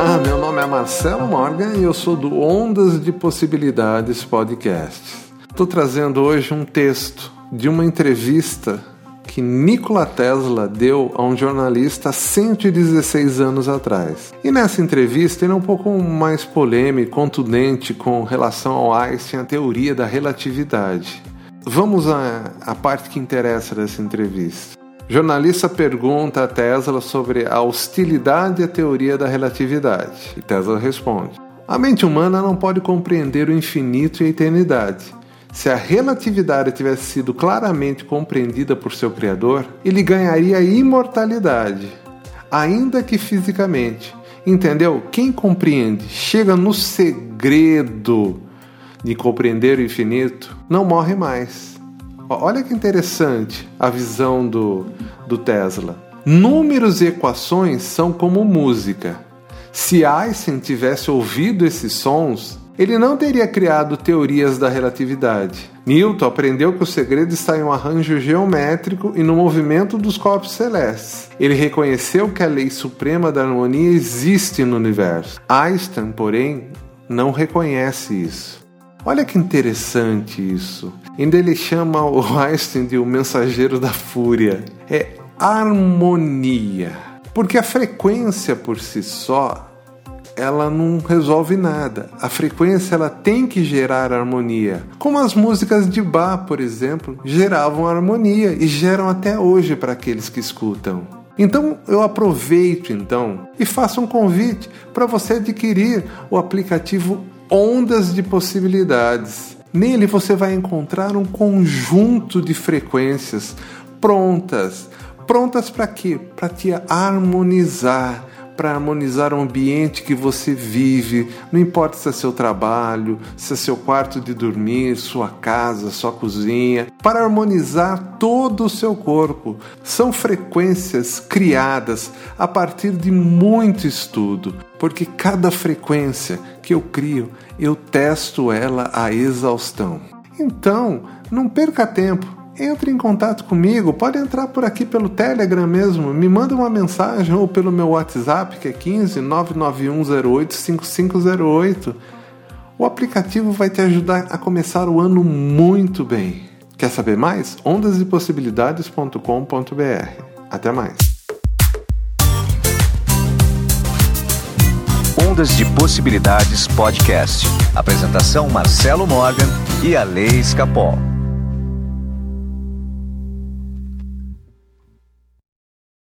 Olá, meu nome é Marcelo Morgan e eu sou do Ondas de Possibilidades Podcast. Estou trazendo hoje um texto de uma entrevista que Nikola Tesla deu a um jornalista 116 anos atrás. E nessa entrevista ele é um pouco mais polêmico, contundente com relação ao Einstein, a teoria da relatividade. Vamos à, à parte que interessa dessa entrevista. Jornalista pergunta a Tesla sobre a hostilidade à teoria da relatividade. E Tesla responde: A mente humana não pode compreender o infinito e a eternidade. Se a relatividade tivesse sido claramente compreendida por seu Criador, ele ganharia imortalidade, ainda que fisicamente. Entendeu? Quem compreende, chega no segredo de compreender o infinito, não morre mais. Olha que interessante a visão do, do Tesla. Números e equações são como música. Se Einstein tivesse ouvido esses sons, ele não teria criado teorias da relatividade. Newton aprendeu que o segredo está em um arranjo geométrico e no movimento dos corpos celestes. Ele reconheceu que a lei suprema da harmonia existe no universo. Einstein, porém, não reconhece isso. Olha que interessante isso. Ainda ele chama o Einstein de o mensageiro da fúria. É harmonia. Porque a frequência por si só ela não resolve nada. A frequência ela tem que gerar harmonia. Como as músicas de Bach, por exemplo, geravam harmonia e geram até hoje para aqueles que escutam. Então eu aproveito então e faço um convite para você adquirir o aplicativo Ondas de Possibilidades. Nele você vai encontrar um conjunto de frequências prontas. Prontas para quê? Para te harmonizar, para harmonizar o ambiente que você vive, não importa se é seu trabalho, se é seu quarto de dormir, sua casa, sua cozinha, para harmonizar todo o seu corpo. São frequências criadas a partir de muito estudo, porque cada frequência que eu crio, eu testo ela à exaustão. Então, não perca tempo entre em contato comigo, pode entrar por aqui pelo Telegram mesmo, me manda uma mensagem ou pelo meu WhatsApp que é 15 99108 5508. O aplicativo vai te ajudar a começar o ano muito bem. Quer saber mais? ondasdepossibilidades.com.br. Até mais. Ondas de Possibilidades Podcast. Apresentação Marcelo Morgan e a Lei Escapol.